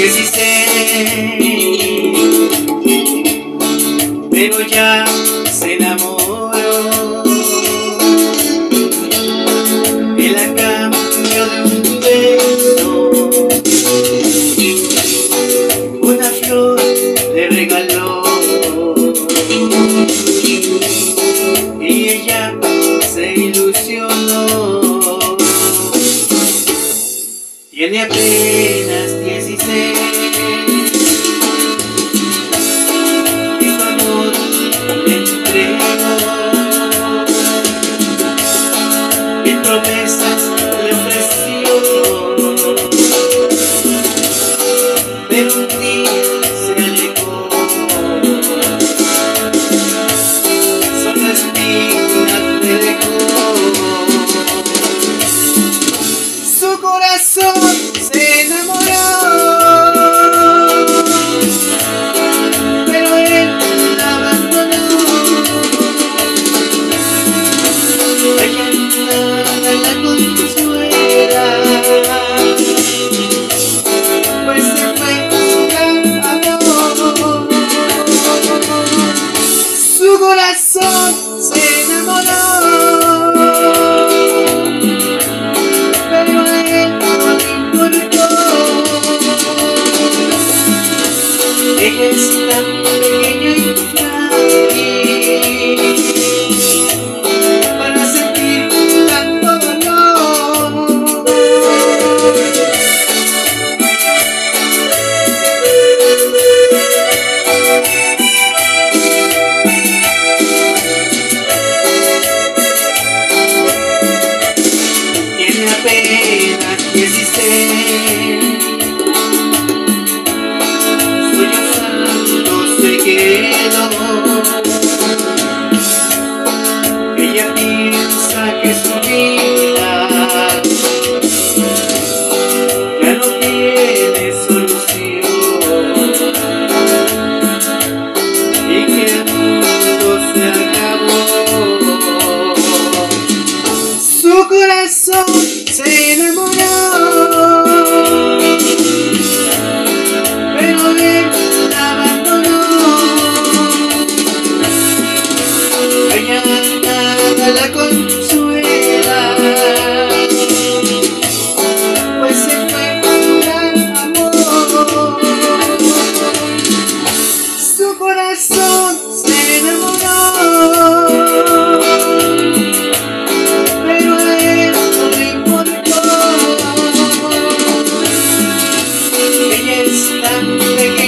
16 pero ya se enamoró. En la cama de un beso una flor le regaló. Y ella Tiene apenas 16. que existe. Soy un santo. Ella piensa que su vida ya no tiene solución y que el mundo se acabó. Su corazón se enamoró. standing